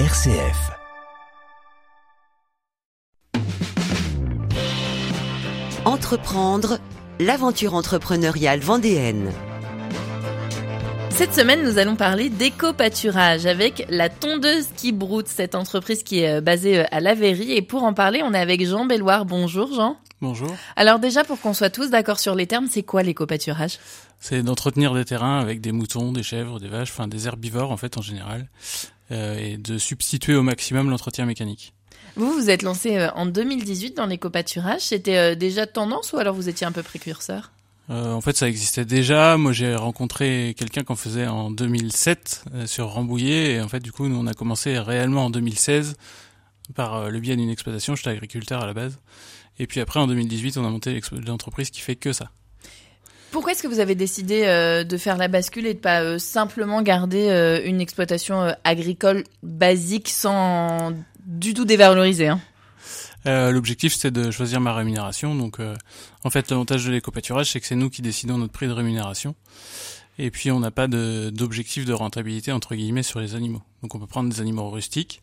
RCF. Entreprendre, l'aventure entrepreneuriale vendéenne. Cette semaine, nous allons parler d'éco-pâturage avec la tondeuse qui broute, cette entreprise qui est euh, basée euh, à Lavéry. Et pour en parler, on est avec Jean Belloir. Bonjour Jean. Bonjour. Alors déjà, pour qu'on soit tous d'accord sur les termes, c'est quoi l'éco-pâturage? C'est d'entretenir des terrains avec des moutons, des chèvres, des vaches, enfin des herbivores en fait en général, euh, et de substituer au maximum l'entretien mécanique. Vous, vous êtes lancé euh, en 2018 dans l'éco-pâturage. C'était euh, déjà tendance ou alors vous étiez un peu précurseur? Euh, en fait, ça existait déjà. Moi, j'ai rencontré quelqu'un qu'on faisait en 2007 euh, sur Rambouillet, et en fait, du coup, nous on a commencé réellement en 2016 par euh, le biais d'une exploitation. J'étais agriculteur à la base, et puis après en 2018, on a monté l'entreprise qui fait que ça. Pourquoi est-ce que vous avez décidé euh, de faire la bascule et de pas euh, simplement garder euh, une exploitation agricole basique sans du tout dévaloriser hein? L'objectif, c'était de choisir ma rémunération. Donc, en fait, l'avantage de l'éco-pâturage, c'est que c'est nous qui décidons notre prix de rémunération. Et puis, on n'a pas de- d'objectif de, rentabilité, entre guillemets, sur les animaux. Donc, on peut prendre des animaux rustiques,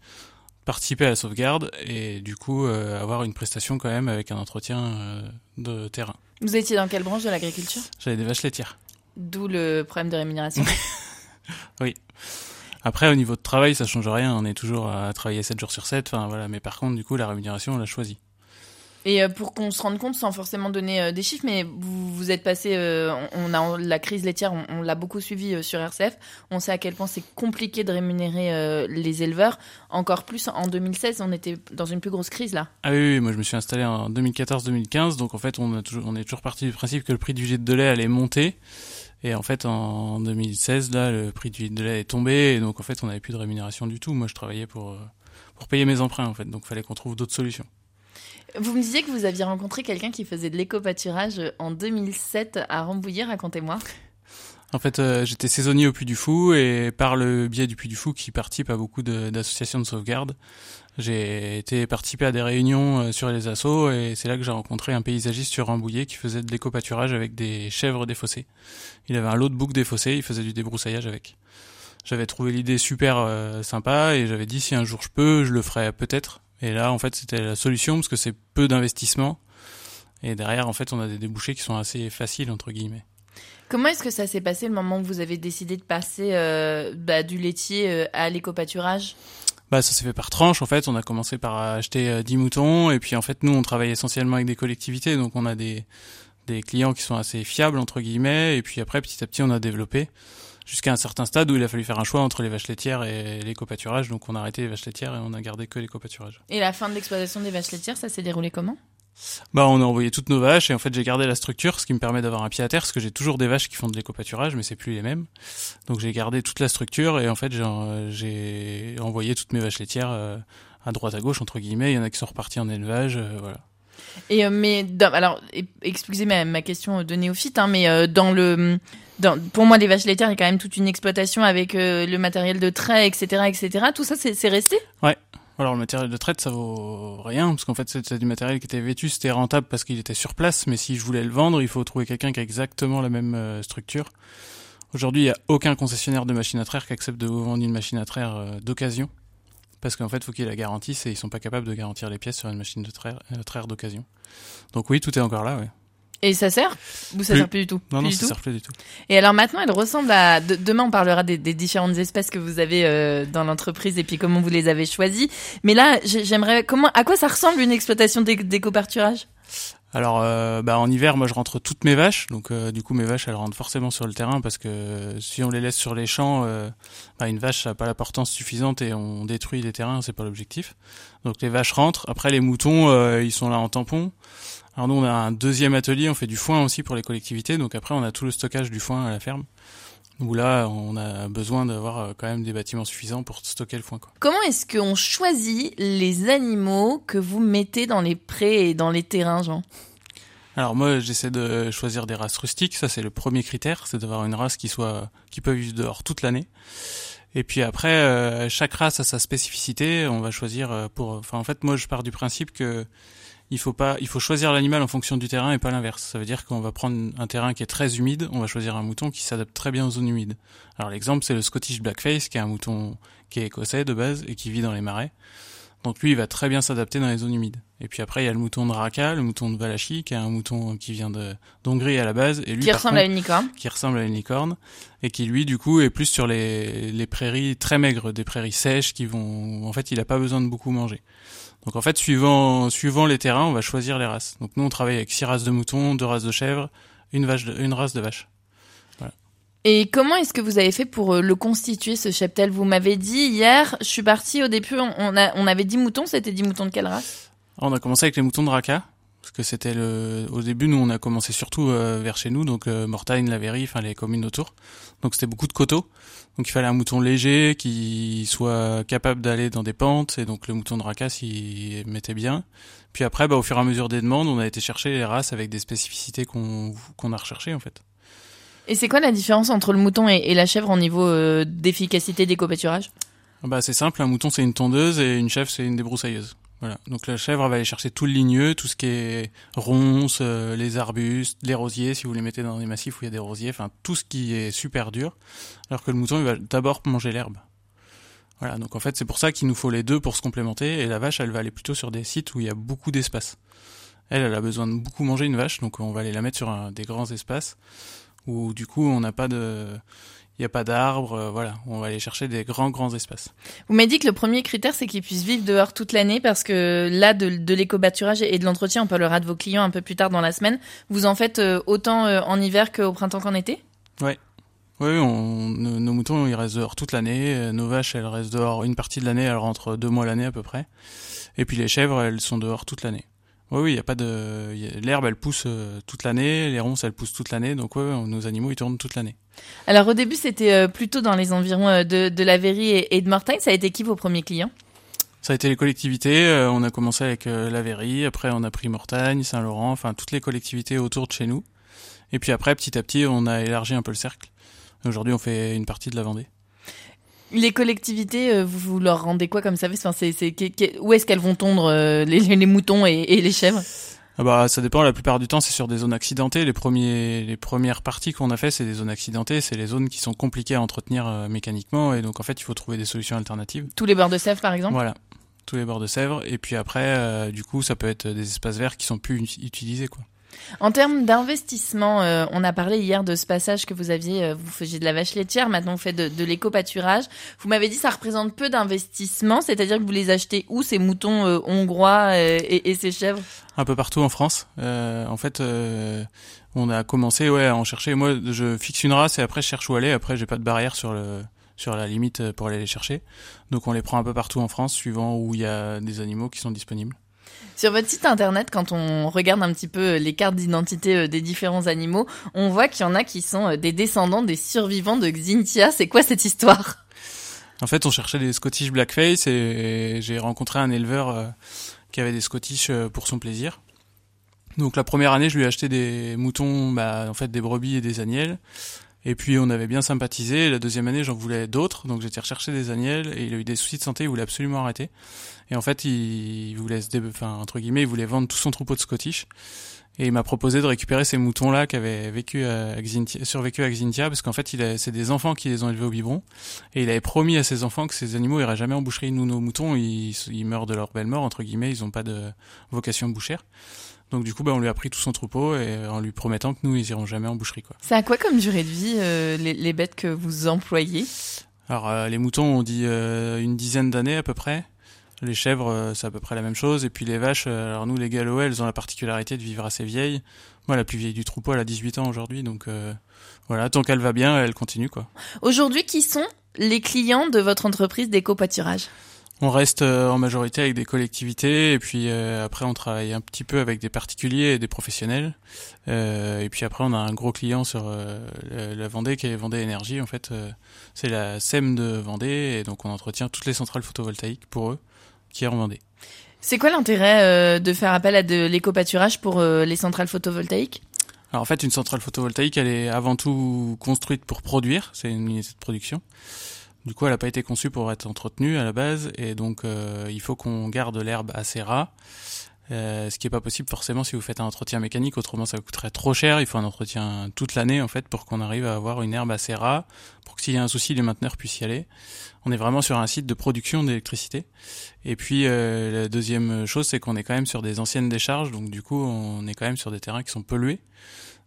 participer à la sauvegarde et, du coup, euh, avoir une prestation quand même avec un entretien euh, de terrain. Vous étiez dans quelle branche de l'agriculture? J'avais des vaches laitières. D'où le problème de rémunération. Après, au niveau de travail, ça change rien. On est toujours à travailler 7 jours sur 7. Enfin, voilà. Mais par contre, du coup, la rémunération, on l'a choisie. Et euh, pour qu'on se rende compte, sans forcément donner euh, des chiffres, mais vous, vous êtes passé, euh, on a la crise laitière, on, l'a beaucoup suivi sur RCF. On sait à quel point c'est compliqué de rémunérer les éleveurs. Encore plus en 2016, on était dans une plus grosse crise là. Ah oui, moi je me suis installé en 2014-2015, donc en fait on, a toujours, on est toujours parti du principe que le prix du litre de lait allait monter. Et en fait en 2016, là, le prix du de lait est tombé, et donc en fait on n'avait plus de rémunération du tout. Moi je travaillais pour, pour payer mes emprunts en fait, donc fallait qu'on trouve d'autres solutions. Vous me disiez que vous aviez rencontré quelqu'un qui faisait de l'éco-pâturage euh, en 2007 à Rambouillet, racontez-moi. En fait euh, j'étais saisonnier au Puy du Fou, et par le biais du Puy du Fou qui participe à beaucoup d'associations de, sauvegarde, j'ai été participer à des réunions euh, sur les assos, et c'est là que j'ai rencontré un paysagiste sur Rambouillet qui faisait de l'éco-pâturage avec des chèvres des fossés. Il avait un lot de boucs des fossés, il faisait du débroussaillage avec. J'avais trouvé l'idée super sympa et j'avais dit si un jour je peux, je le ferai peut-être. Et là, en fait, c'était la solution parce que c'est peu d'investissement. Et derrière, en fait, on a des débouchés qui sont assez faciles, entre guillemets. Comment est-ce que ça s'est passé le moment où vous avez décidé de passer euh, bah, du laitier euh, à l'éco-pâturage? Bah, ça s'est fait par tranche, en fait. On a commencé par acheter euh, 10 moutons. Et puis, en fait, nous, on travaille essentiellement avec des collectivités. Donc, on a des, des clients qui sont assez fiables, entre guillemets. Et puis après, petit à petit, on a développé jusqu'à un certain stade où il a fallu faire un choix entre les vaches laitières et l'éco-pâturage. Donc, on a arrêté les vaches laitières et on a gardé que l'éco-pâturage. Et la fin de l'exploitation des vaches laitières, ça s'est déroulé comment? Bah, on a envoyé toutes nos vaches et en fait j'ai gardé la structure, ce qui me permet d'avoir un pied à terre, parce que j'ai toujours des vaches qui font de l'éco-pâturage, mais c'est plus les mêmes. Donc j'ai gardé toute la structure et en fait j'ai, euh, j'ai envoyé toutes mes vaches laitières euh, à droite à gauche entre guillemets. Il y en a qui sont repartis en élevage, euh, voilà. Et euh, mais alors, e- excusez ma, ma question de néophyte, hein, mais euh, dans le, pour moi, les vaches laitières, il y a quand même toute une exploitation avec euh, le matériel de trait, etc., etc. Tout ça, c'est resté? Alors le matériel de traite ça vaut rien parce qu'en fait c'est, du matériel qui était vétu, c'était rentable parce qu'il était sur place, mais si je voulais le vendre, il faut trouver quelqu'un qui a exactement la même euh, structure. Aujourd'hui, il y a aucun concessionnaire de machine à traire qui accepte de vous vendre une machine à traire euh, d'occasion. Parce qu'en fait, faut qu'ils la garantissent et ils sont pas capables de garantir les pièces sur une machine de traire, euh, traire d'occasion. Donc oui, tout est encore là, ouais. Et ça sert Ou ça Plus. sert plus du tout? Non, Plus non, du ça tout? sert plus du tout. Et alors maintenant, elle ressemble à. de- demain, on parlera des, des différentes espèces que vous avez euh, dans l'entreprise et puis comment vous les avez choisies. Mais là, j'ai- j'aimerais. Comment À quoi ça ressemble une exploitation d'é- d'éco-pâturage? Alors, euh, bah, en hiver, moi, je rentre toutes mes vaches. Donc, euh, du coup, mes vaches, elles rentrent forcément sur le terrain parce que si on les laisse sur les champs, euh, bah, une vache, n'a pas la portance suffisante et on détruit les terrains. C'est pas l'objectif. Donc, les vaches rentrent. Après, les moutons, euh, ils sont là en tampon. Alors, nous, on a un deuxième atelier. On fait du foin aussi pour les collectivités. Donc, après, on a tout le stockage du foin à la ferme. Où là, on a besoin d'avoir euh, quand même des bâtiments suffisants pour stocker le foin. Quoi. Comment est-ce qu'on choisit les animaux que vous mettez dans les prés et dans les terrains, Jean? Alors moi, j'essaie de choisir des races rustiques. Ça, c'est le premier critère, c'est d'avoir une race qui soit qui peut vivre dehors toute l'année. Et puis après, euh, chaque race a sa spécificité. On va choisir euh, pour. Enfin, en fait, moi, je pars du principe que il faut pas, il faut choisir l'animal en fonction du terrain et pas l'inverse. Ça veut dire qu'on va prendre un terrain qui est très humide, on va choisir un mouton qui s'adapte très bien aux zones humides. Alors l'exemple c'est le Scottish Blackface qui est un mouton qui est écossais de base et qui vit dans les marais. Donc lui il va très bien s'adapter dans les zones humides. Et puis après il y a le mouton de Raka, le mouton de Valachi qui est un mouton qui vient de d'Hongrie à la base et lui qui ressemble contre, à une licorne. Qui ressemble à une licorne et qui lui du coup est plus sur les les prairies très maigres, des prairies sèches qui vont en fait il a pas besoin de beaucoup manger. Donc en fait, suivant, suivant les terrains, on va choisir les races. Donc nous, on travaille avec six races de moutons, deux races de chèvres, une, vache de, une race de vache. Voilà. Et comment est-ce que vous avez fait pour euh, le constituer, ce cheptel? Vous m'avez dit hier, je suis parti au début, on, a, on avait 10 moutons, c'était 10 moutons de quelle race? On a commencé avec les moutons de Raka, parce que c'était le... Au début, nous, on a commencé surtout euh, vers chez nous, donc euh, Mortagne, Lavéry, enfin les communes autour. Donc c'était beaucoup de coteaux. Donc il fallait un mouton léger qui soit capable d'aller dans des pentes et donc le mouton de Raka s'y mettait bien. Puis après, bah, au fur et à mesure des demandes, on a été chercher les races avec des spécificités qu'on qu'on a recherchées en fait. Et c'est quoi la différence entre le mouton et, et la chèvre au niveau euh, d'efficacité d'éco-pâturage Bah c'est simple, un mouton c'est une tondeuse et une chèvre c'est une débroussailleuse. Voilà. Donc la chèvre va aller chercher tout le ligneux, tout ce qui est ronces, euh, les arbustes, les rosiers, si vous les mettez dans des massifs où il y a des rosiers, enfin tout ce qui est super dur. Alors que le mouton, il va d'abord manger l'herbe. Voilà. Donc en fait, c'est pour ça qu'il nous faut les deux pour se complémenter. Et la vache, elle va aller plutôt sur des sites où il y a beaucoup d'espace. Elle, elle a besoin de beaucoup manger une vache, donc on va aller la mettre sur un, des grands espaces où du coup on n'a pas de il n'y a pas d'arbres, euh, voilà, on va aller chercher des grands, grands espaces. Vous m'avez dit que le premier critère, c'est qu'ils puissent vivre dehors toute l'année, parce que là, de, de l'éco-bâturage et de l'entretien, on parlera de vos clients un peu plus tard dans la semaine. Vous en faites euh, autant euh, en hiver qu'au printemps qu'en été? Ouais. Oui, on, nos, nos, moutons, ils restent dehors toute l'année. Nos vaches, elles restent dehors une partie de l'année, elles rentrent deux mois l'année à peu près. Et puis les chèvres, elles sont dehors toute l'année. Oui, oui, il y a pas de l'herbe, elle pousse toute l'année, les ronces, elles poussent toute l'année, donc ouais, nos animaux ils tournent toute l'année. Alors au début, c'était euh, plutôt dans les environs euh, de, de la Verrie et, de Mortagne. Ça a été qui vos premiers clients? Ça a été les collectivités. Euh, on a commencé avec euh, la Verrie, après on a pris Mortagne, Saint-Laurent, enfin toutes les collectivités autour de chez nous. Et puis après, petit à petit, on a élargi un peu le cercle. Aujourd'hui, on fait une partie de la Vendée. Les collectivités, vous, vous leur rendez quoi comme service? Enfin, c'est, c'est, Où est-ce qu'elles vont tondre les, les, moutons et, et les chèvres? Ah bah ça dépend. La plupart du temps, c'est sur des zones accidentées. Les premiers, les premières parties qu'on a fait, c'est des zones accidentées. C'est les zones qui sont compliquées à entretenir euh, mécaniquement, et donc en fait, il faut trouver des solutions alternatives. Tous les bords de Sèvres, par exemple? Voilà, tous les bords de Sèvres. Et puis après, euh, du coup, ça peut être des espaces verts qui sont plus utilisés, quoi. En termes d'investissement, euh, on a parlé hier de ce passage que vous aviez, euh, vous faisiez de la vache laitière, maintenant vous faites de, de l'éco-pâturage. Vous m'avez dit ça représente peu d'investissement, c'est-à-dire que vous les achetez où ces moutons euh, hongrois et, ces chèvres? Un peu partout en France. en fait, on a commencé ouais, à en chercher. Moi, je fixe une race et après je cherche où aller. Après, j'ai pas de barrière sur sur la limite pour aller les chercher. Donc on les prend un peu partout en France, suivant où il y a des animaux qui sont disponibles. Sur votre site internet, quand on regarde un petit peu les cartes d'identité des différents animaux, on voit qu'il y en a qui sont des descendants des survivants de Xintia. C'est quoi cette histoire? En fait, on cherchait des Scottish Blackface et j'ai rencontré un éleveur qui avait des Scottish pour son plaisir. Donc la première année, je lui ai acheté des moutons, bah, en fait des brebis et des agnelles. Et puis on avait bien sympathisé. La deuxième année, j'en voulais d'autres, donc j'étais recherché des agnelles et il a eu des soucis de santé, il voulait absolument arrêter. Et en fait, il voulait, se enfin entre guillemets, il voulait vendre tout son troupeau de Scottish. Et il m'a proposé de récupérer ces moutons-là qui avaient vécu à Xintia, survécu à Xintia, parce qu'en fait, il c'est des enfants qui les ont élevés au biberon. Et il avait promis à ses enfants que ces animaux iraient jamais en boucherie. Nous, nos moutons, ils, ils meurent de leur belle mort, entre guillemets, ils n'ont pas de vocation bouchère. Donc du coup, bah, on lui a pris tout son troupeau et en lui promettant que nous, ils iront jamais en boucherie. Quoi. C'est à quoi comme durée de vie euh, les, les, bêtes que vous employez? Alors euh, les moutons, on dit euh, une dizaine d'années à peu près. Les chèvres, euh, c'est à peu près la même chose. Et puis les vaches, euh, alors nous, les gallois, elles ont la particularité de vivre assez vieilles. Moi, la plus vieille du troupeau, elle a 18 ans aujourd'hui. Donc euh, voilà, tant qu'elle va bien, elle continue. quoi. Aujourd'hui, qui sont les clients de votre entreprise d'éco-pâturage? On reste en majorité avec des collectivités et puis euh, après on travaille un petit peu avec des particuliers et des professionnels euh, et puis après on a un gros client sur euh, la Vendée qui est Vendée Énergie en fait c'est la SEM de Vendée et donc on entretient toutes les centrales photovoltaïques pour eux qui est en Vendée. C'est quoi l'intérêt de faire appel à de l'éco-pâturage pour les centrales photovoltaïques? Alors en fait, une centrale photovoltaïque, elle est avant tout construite pour produire, c'est une unité de production. Du coup, elle n'a pas été conçue pour être entretenue à la base, et donc euh, il faut qu'on garde l'herbe assez ras. Euh, ce qui est pas possible forcément si vous faites un entretien mécanique, autrement ça coûterait trop cher. Il faut un entretien toute l'année en fait pour qu'on arrive à avoir une herbe assez rare, pour que s'il y a un souci, les mainteneurs puissent y aller. On est vraiment sur un site de production d'électricité. Et puis euh, la deuxième chose, c'est qu'on est quand même sur des anciennes décharges, donc du coup on est quand même sur des terrains qui sont pollués.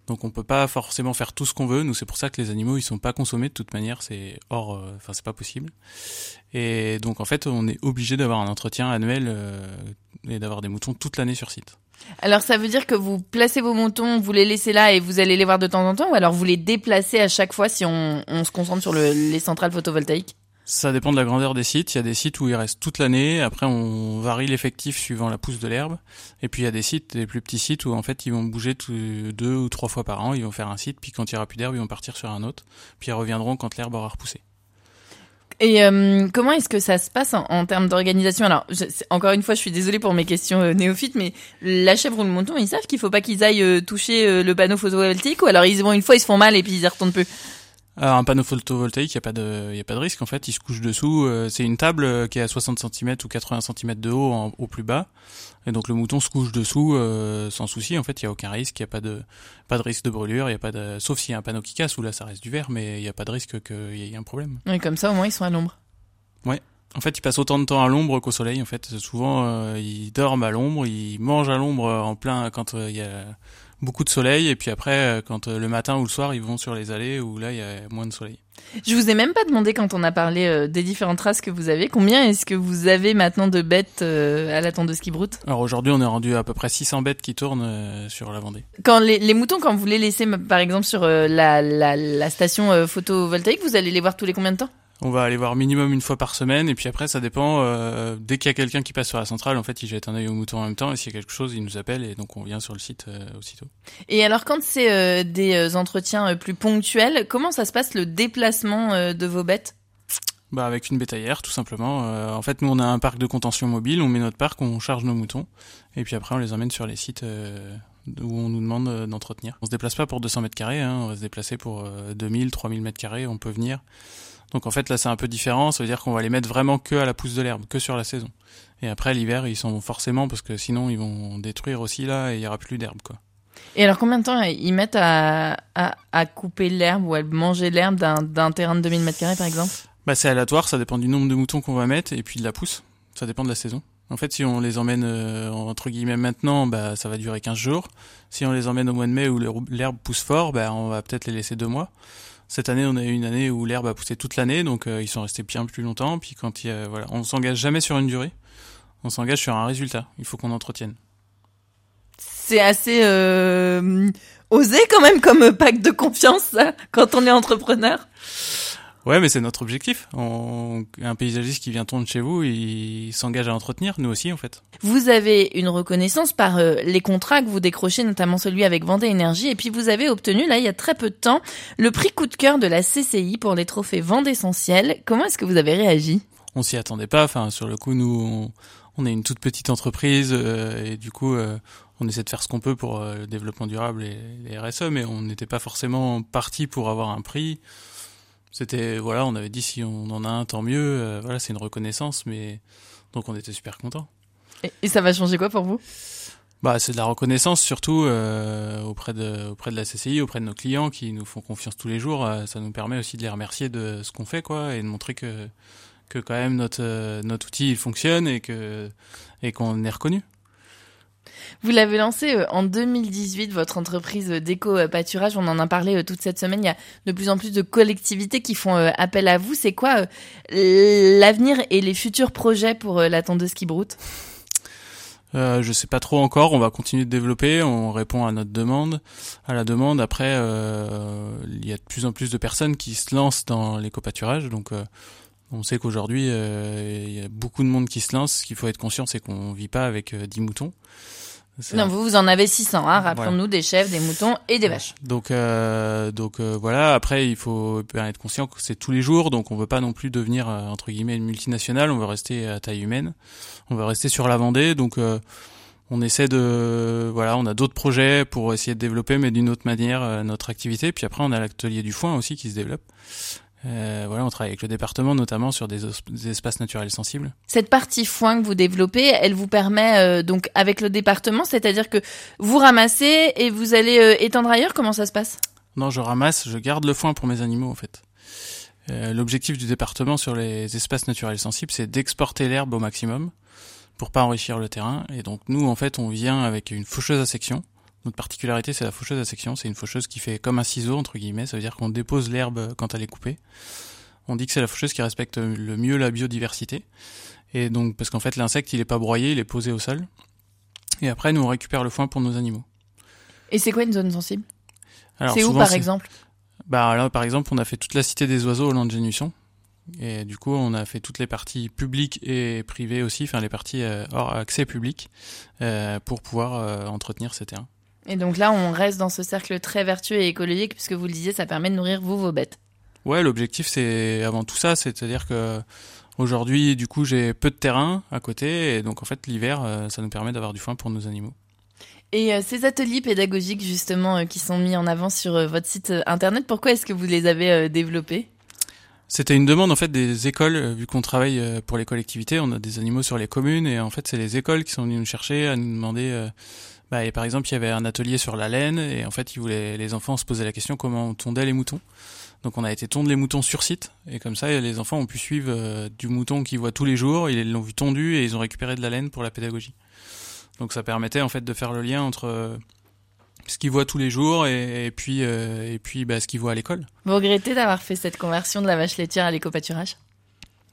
Donc on peut pas forcément faire tout ce qu'on veut. Nous c'est pour ça que les animaux ils sont pas consommés de toute manière, c'est hors, euh, enfin c'est pas possible. Et donc en fait on est obligé d'avoir un entretien annuel euh, et d'avoir des moutons toute l'année sur site. Alors ça veut dire que vous placez vos moutons, vous les laissez là et vous allez les voir de temps en temps, ou alors vous les déplacez à chaque fois si on, se concentre sur le, les centrales photovoltaïques? Ça dépend de la grandeur des sites. Il y a des sites où ils restent toute l'année. Après, on varie l'effectif suivant la pousse de l'herbe. Et puis, il y a des sites, des plus petits sites où, en fait, ils vont bouger deux ou trois fois par an. Ils vont faire un site, puis quand il n'y aura plus d'herbe, ils vont partir sur un autre. Puis, ils reviendront quand l'herbe aura repoussé. Et euh, comment est-ce que ça se passe en, termes d'organisation? Alors, encore une fois, je suis désolée pour mes questions euh, néophytes, mais la chèvre ou le mouton, ils savent qu'il faut pas qu'ils aillent euh, toucher le panneau photovoltaïque, ou alors ils vont une fois, ils se font mal et puis ils y retournent plus? Alors, un panneau photovoltaïque, il n'y a, pas de, y a pas de risque en fait, il se couche dessous. Euh, c'est une table euh, qui est à 60 cm ou 80 cm de haut au plus bas. Et donc le mouton se couche dessous euh, sans souci. En fait, il n'y a aucun risque, il n'y a pas de, pas de risque de brûlure, y a pas de, sauf s'il y a un panneau qui casse, ou là ça reste du verre, mais il n'y a pas de risque qu'il y ait un problème. Oui, comme ça au moins ils sont à l'ombre. Ouais. En fait, ils passent autant de temps à l'ombre qu'au soleil. En fait, souvent, ils dorment à l'ombre, ils mangent à l'ombre en plein quand il y a beaucoup de soleil et puis après euh, quand euh, le matin ou le soir ils vont sur les allées où là il y a moins de soleil. Je vous ai même pas demandé quand on a parlé euh, des différentes races que vous avez, combien est-ce que vous avez maintenant de bêtes à la tondeuse qui broute? Alors aujourd'hui on est rendu à peu près 600 bêtes qui tournent sur la Vendée. Quand les, les, moutons quand vous les laissez par exemple sur la, la, la station photovoltaïque, vous allez les voir tous les combien de temps? On va aller voir minimum une fois par semaine et puis après ça dépend. Euh, dès qu'il y a quelqu'un qui passe sur la centrale, en fait, il jette un œil au mouton en même temps et s'il y a quelque chose, il nous appelle et donc on vient sur le site euh, aussitôt. Et alors quand c'est euh, des entretiens plus ponctuels, comment ça se passe le déplacement de vos bêtes? Bah avec une bétaillère tout simplement. en fait, nous on a un parc de contention mobile, on met notre parc, on charge nos moutons et puis après on les emmène sur les sites où on nous demande d'entretenir. On se déplace pas pour 200 mètres carrés, hein, on va se déplacer pour 2000, 3000 mètres carrés, on peut venir. Donc en fait là c'est un peu différent, ça veut dire qu'on va les mettre vraiment que à la pousse de l'herbe, que sur la saison. Et après l'hiver ils sont forcément parce que sinon ils vont détruire aussi là et il y aura plus d'herbe quoi. Et alors combien de temps ils mettent à, à, couper l'herbe ou à manger l'herbe d'un terrain de 2000 m2 par exemple? Bah c'est aléatoire, ça dépend du nombre de moutons qu'on va mettre et puis de la pousse. Ça dépend de la saison. En fait, si on les emmène euh, entre guillemets maintenant, bah ça va durer 15 jours. Si on les emmène au mois de mai où l'herbe pousse fort, bah on va peut-être les laisser deux mois. Cette année, on a eu une année où l'herbe a poussé toute l'année, donc euh, ils sont restés bien plus longtemps. Puis quand il a, voilà, on s'engage jamais sur une durée, on s'engage sur un résultat. Il faut qu'on entretienne. C'est assez euh, osé quand même comme pacte de confiance quand on est entrepreneur? Ouais, mais c'est notre objectif. Un paysagiste qui vient tourner chez vous, il s'engage à entretenir, nous aussi en fait. Vous avez une reconnaissance par euh, les contrats que vous décrochez, notamment celui avec Vendée Énergie, et puis vous avez obtenu, là, il y a très peu de temps, le prix coup de cœur de la CCI pour les trophées Vendée Essentiel. Comment est-ce que vous avez réagi? On s'y attendait pas. Enfin, sur le coup, nous, on, est une toute petite entreprise, euh, et du coup, euh, on essaie de faire ce qu'on peut pour le développement durable et les RSE, mais on n'était pas forcément parti pour avoir un prix. C'était voilà, on avait dit si on en a un, tant mieux. Euh, voilà, c'est une reconnaissance, mais donc on était super contents. Et, ça va changer quoi pour vous? Bah, c'est de la reconnaissance surtout euh, auprès de auprès de la CCI, auprès de nos clients qui nous font confiance tous les jours. Euh, ça nous permet aussi de les remercier de ce qu'on fait, quoi, et de montrer que que quand même notre notre outil il fonctionne et que et qu'on est reconnu. Vous l'avez lancé euh, en 2018, votre entreprise euh, d'éco-pâturage. On en a parlé euh, toute cette semaine. Il y a de plus en plus de collectivités qui font appel à vous. C'est quoi l'avenir et les futurs projets pour la tondeuse qui broute? Euh, je sais pas trop encore. On va continuer de développer. On répond à notre demande, à la demande. Après, euh, il y a de plus en plus de personnes qui se lancent dans l'éco-pâturage. Donc, on sait qu'aujourd'hui, il y a beaucoup de monde qui se lance. Ce qu'il faut être conscient, c'est qu'on vit pas avec 10 moutons. Non, vous, vous en avez 600, hein, rappelons-nous, des chèvres, des moutons et des vaches. Donc, euh, donc euh, voilà, après, il faut être conscient que c'est tous les jours, donc on veut pas non plus devenir, euh, entre guillemets, une multinationale, on veut rester à taille humaine, on veut rester sur la Vendée, donc euh, on essaie de... Voilà, on a d'autres projets pour essayer de développer, mais d'une autre manière, notre activité, puis après, on a l'atelier du foin aussi qui se développe. Euh, voilà, on travaille avec le département notamment sur des, des, espaces naturels sensibles. Cette partie foin que vous développez, elle vous permet euh, donc avec le département, c'est-à-dire que vous ramassez et vous allez euh, étendre ailleurs. Comment ça se passe? Non, je ramasse, je garde le foin pour mes animaux en fait. Euh, L'objectif du département sur les espaces naturels sensibles, c'est d'exporter l'herbe au maximum pour pas enrichir le terrain. Et donc nous, en fait, on vient avec une faucheuse à section. Notre particularité, c'est la faucheuse à section. C'est une faucheuse qui fait comme un ciseau, entre guillemets. Ça veut dire qu'on dépose l'herbe quand elle est coupée. On dit que c'est la faucheuse qui respecte le mieux la biodiversité. Et donc, parce qu'en fait, l'insecte, il est pas broyé, il est posé au sol. Et après, nous, on récupère le foin pour nos animaux. Et c'est quoi une zone sensible? C'est où, par exemple? Bah là, par exemple, on a fait toute la cité des oiseaux au land de. Et du coup, on a fait toutes les parties publiques et privées aussi, enfin les parties euh, hors accès public, euh, pour pouvoir euh, entretenir ces terrains. Et donc là, on reste dans ce cercle très vertueux et écologique, puisque vous le disiez, ça permet de nourrir vous, vos bêtes. Ouais, l'objectif, c'est avant tout ça, c'est-à-dire que aujourd'hui, du coup, j'ai peu de terrain à côté, et donc en fait, l'hiver, euh, ça nous permet d'avoir du foin pour nos animaux. Et euh, ces ateliers pédagogiques, justement, euh, qui sont mis en avant sur euh, votre site internet, pourquoi est-ce que vous les avez développés? C'était une demande en fait des écoles, euh, vu qu'on travaille euh, pour les collectivités, on a des animaux sur les communes, et en fait, c'est les écoles qui sont venues nous chercher à nous demander. euh, bah, et par exemple, il y avait un atelier sur la laine, et en fait, ils voulaient, les enfants se posaient la question comment on tondait les moutons. Donc, on a été tondre les moutons sur site, et comme ça, les enfants ont pu suivre du mouton qu'ils voient tous les jours. Ils l'ont vu tondu et ils ont récupéré de la laine pour la pédagogie. Donc, ça permettait en fait de faire le lien entre ce qu'ils voient tous les jours et, et puis euh, et puis bah, ce qu'ils voient à l'école. Vous regrettez d'avoir fait cette conversion de la vache laitière à l'éco-pâturage?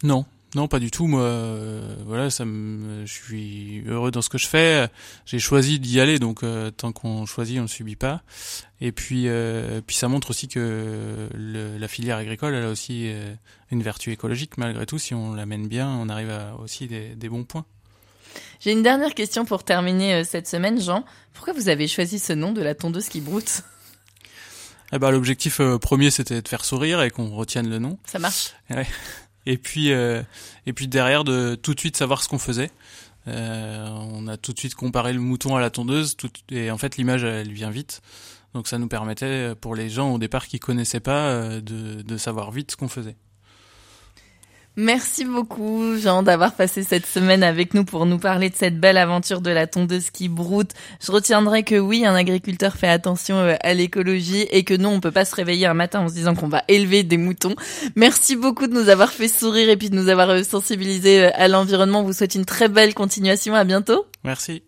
Non, non, pas du tout. Moi, euh, voilà, ça me, je suis heureux dans ce que je fais. J'ai choisi d'y aller, donc euh, tant qu'on choisit, on ne subit pas. Et puis, puis ça montre aussi que le, la filière agricole, elle a aussi une vertu écologique malgré tout. Si on la mène bien, on arrive à aussi des, des bons points. J'ai une dernière question pour terminer euh, cette semaine, Jean. Pourquoi vous avez choisi ce nom de la tondeuse qui broute? Eh ben, l'objectif euh, premier, c'était de faire sourire et qu'on retienne le nom. Ça marche Et puis, euh, et puis derrière, de tout de suite savoir ce qu'on faisait. On a tout de suite comparé le mouton à la tondeuse, tout, et en fait l'image elle vient vite. Donc ça nous permettait, pour les gens au départ qui connaissaient pas, de, de savoir vite ce qu'on faisait. Merci beaucoup, Jean, d'avoir passé cette semaine avec nous pour nous parler de cette belle aventure de la tondeuse qui broute. Je retiendrai que oui, un agriculteur fait attention euh, à l'écologie et que non, on peut pas se réveiller un matin en se disant qu'on va élever des moutons. Merci beaucoup de nous avoir fait sourire et puis de nous avoir euh, sensibilisés euh, à l'environnement. On vous souhaite une très belle continuation. À bientôt. Merci.